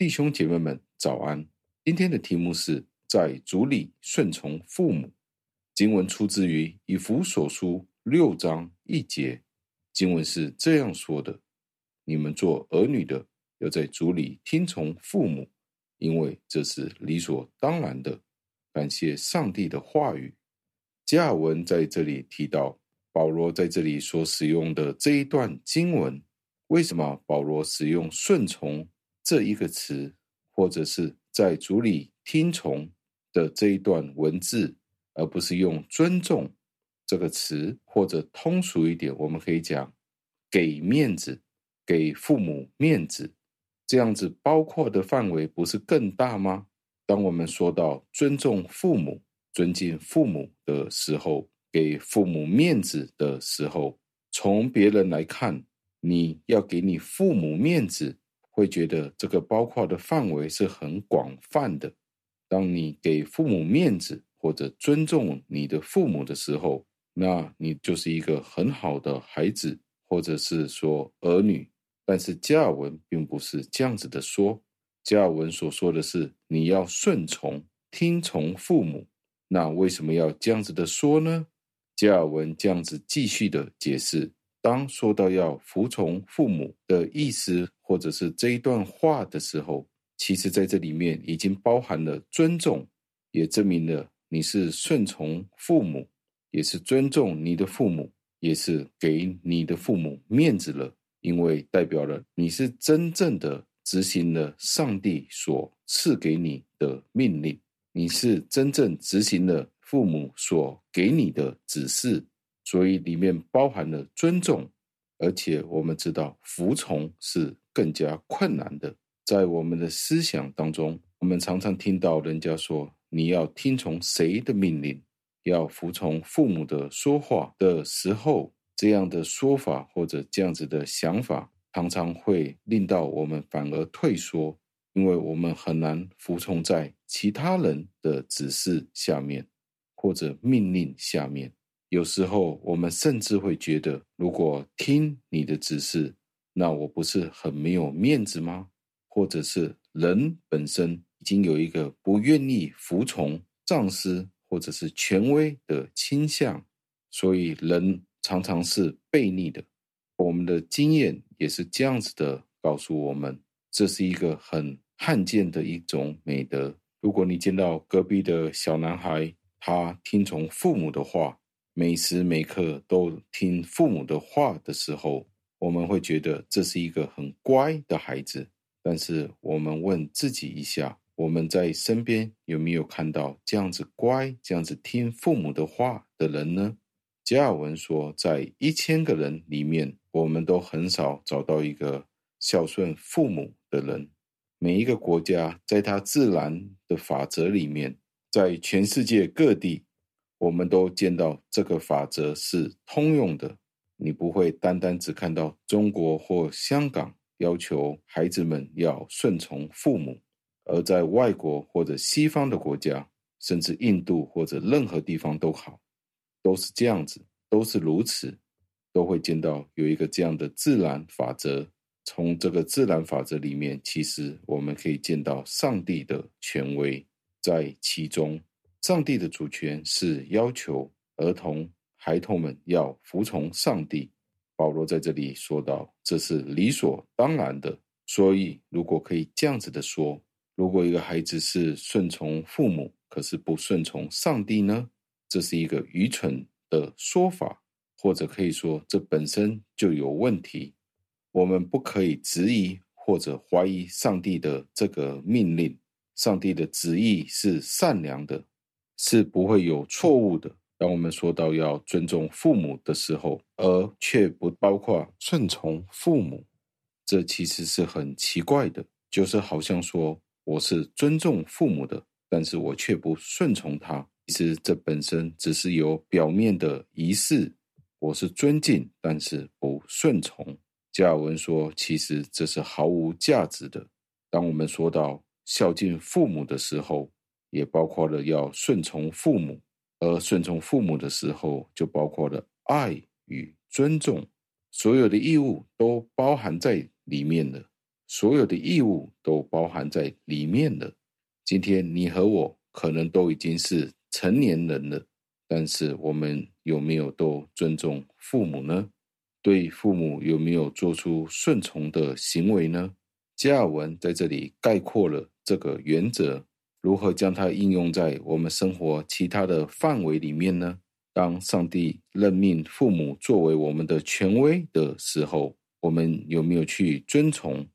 弟兄姐妹们，早安！今天的题目是在主里顺从父母。经文出自于以弗所书六章一节，经文是这样说的：“你们做儿女的，要在主里听从父母，因为这是理所当然的。”感谢上帝的话语。加尔文在这里提到，保罗在这里所使用的这一段经文，为什么保罗使用顺从？这一个词，或者是在主里听从的这一段文字，而不是用尊重这个词，或者通俗一点，我们可以讲给面子，给父母面子，这样子包括的范围不是更大吗？当我们说到尊重父母、尊敬父母的时候，给父母面子的时候，从别人来看，你要给你父母面子。会觉得这个包括的范围是很广泛的。当你给父母面子或者尊重你的父母的时候，那你就是一个很好的孩子，或者是说儿女。但是加尔文并不是这样子的说，加尔文所说的是你要顺从、听从父母。那为什么要这样子的说呢？加尔文这样子继续的解释。当说到要服从父母的意思，或者是这一段话的时候，其实在这里面已经包含了尊重，也证明了你是顺从父母，也是尊重你的父母，也是给你的父母面子了，因为代表了你是真正的执行了上帝所赐给你的命令，你是真正执行了父母所给你的指示。所以里面包含了尊重，而且我们知道服从是更加困难的。在我们的思想当中，我们常常听到人家说：“你要听从谁的命令？要服从父母的说话的时候，这样的说法或者这样子的想法，常常会令到我们反而退缩，因为我们很难服从在其他人的指示下面或者命令下面。”有时候，我们甚至会觉得，如果听你的指示，那我不是很没有面子吗？或者是人本身已经有一个不愿意服从上司或者是权威的倾向，所以人常常是悖逆的。我们的经验也是这样子的，告诉我们，这是一个很罕见的一种美德。如果你见到隔壁的小男孩，他听从父母的话，每时每刻都听父母的话的时候，我们会觉得这是一个很乖的孩子。但是我们问自己一下，我们在身边有没有看到这样子乖、这样子听父母的话的人呢？加尔文说，在一千个人里面，我们都很少找到一个孝顺父母的人。每一个国家，在它自然的法则里面，在全世界各地。我们都见到这个法则是通用的，你不会单单只看到中国或香港要求孩子们要顺从父母，而在外国或者西方的国家，甚至印度或者任何地方都好，都是这样子，都是如此，都会见到有一个这样的自然法则。从这个自然法则里面，其实我们可以见到上帝的权威在其中。上帝的主权是要求儿童、孩童们要服从上帝。保罗在这里说到，这是理所当然的。所以，如果可以这样子的说，如果一个孩子是顺从父母，可是不顺从上帝呢？这是一个愚蠢的说法，或者可以说，这本身就有问题。我们不可以质疑或者怀疑上帝的这个命令。上帝的旨意是善良的。是不会有错误的。当我们说到要尊重父母的时候，而却不包括顺从父母，这其实是很奇怪的。就是好像说我是尊重父母的，但是我却不顺从他。其实这本身只是有表面的仪式，我是尊敬，但是不顺从。加尔文说，其实这是毫无价值的。当我们说到孝敬父母的时候，也包括了要顺从父母，而顺从父母的时候，就包括了爱与尊重，所有的义务都包含在里面了。所有的义务都包含在里面了。今天你和我可能都已经是成年人了，但是我们有没有都尊重父母呢？对父母有没有做出顺从的行为呢？加尔文在这里概括了这个原则，如何将它应用在我们生活其他的范围里面呢？当上帝任命父母作为我们的权威的时候，我们有没有去遵从？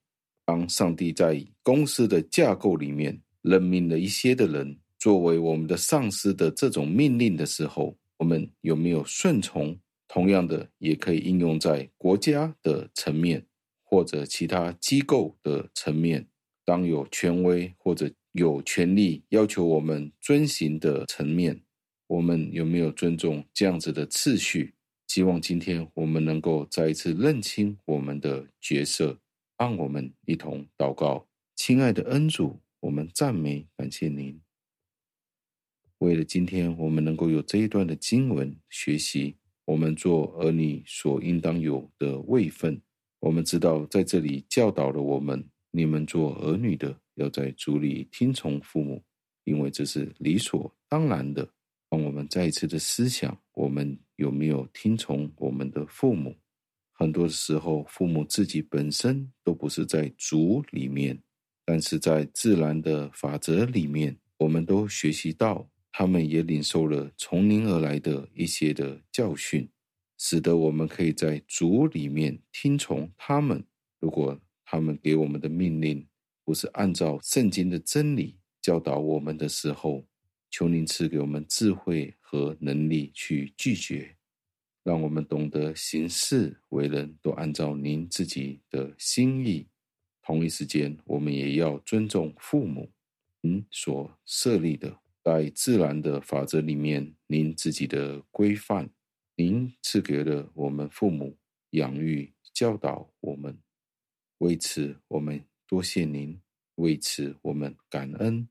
当上帝在公司的架构里面任命了一些的人作为我们的上司的这种命令的时候，我们有没有顺从？同样的，也可以应用在国家的层面或者其他机构的层面。当有权威或者有权利要求我们遵行的层面。我们有没有尊重这样子的次序？希望今天我们能够再一次认清我们的角色，让我们一同祷告。亲爱的恩主，我们赞美感谢您。为了今天我们能够有这一段的经文学习，我们做儿女所应当有的位分，我们知道在这里教导了我们：你们做儿女的要在主里听从父母，因为这是理所当然的。让我们再一次的思想，我们有没有听从我们的父母？很多时候，父母自己本身都不是在主里面，但是在自然的法则里面，我们都学习到，他们也领受了从您而来的一些的教训，使得我们可以在主里面听从他们。如果他们给我们的命令不是按照圣经的真理教导我们的时候，求您赐给我们智慧和能力去拒绝，让我们懂得行事为人都按照您自己的心意。同一时间，我们也要尊重父母，您所设立的在自然的法则里面，您自己的规范，您赐给了我们父母养育教导我们。为此，我们多谢您；为此，我们感恩。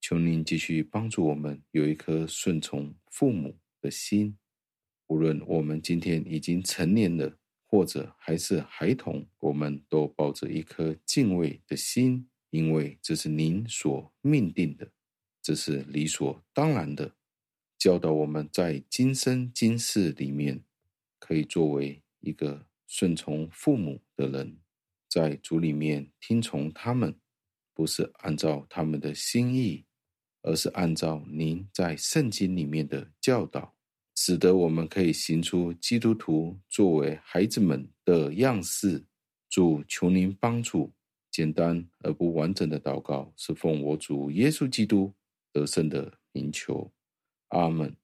求您继续帮助我们有一颗顺从父母的心，无论我们今天已经成年了，或者还是孩童，我们都抱着一颗敬畏的心，因为这是您所命定的，这是理所当然的，教导我们在今生今世里面可以作为一个顺从父母的人，在主里面听从他们，不是按照他们的心意。而是按照您在圣经里面的教导，使得我们可以行出基督徒作为孩子们的样式。主，求您帮助。简单而不完整的祷告，是奉我主耶稣基督得胜的名求。阿门。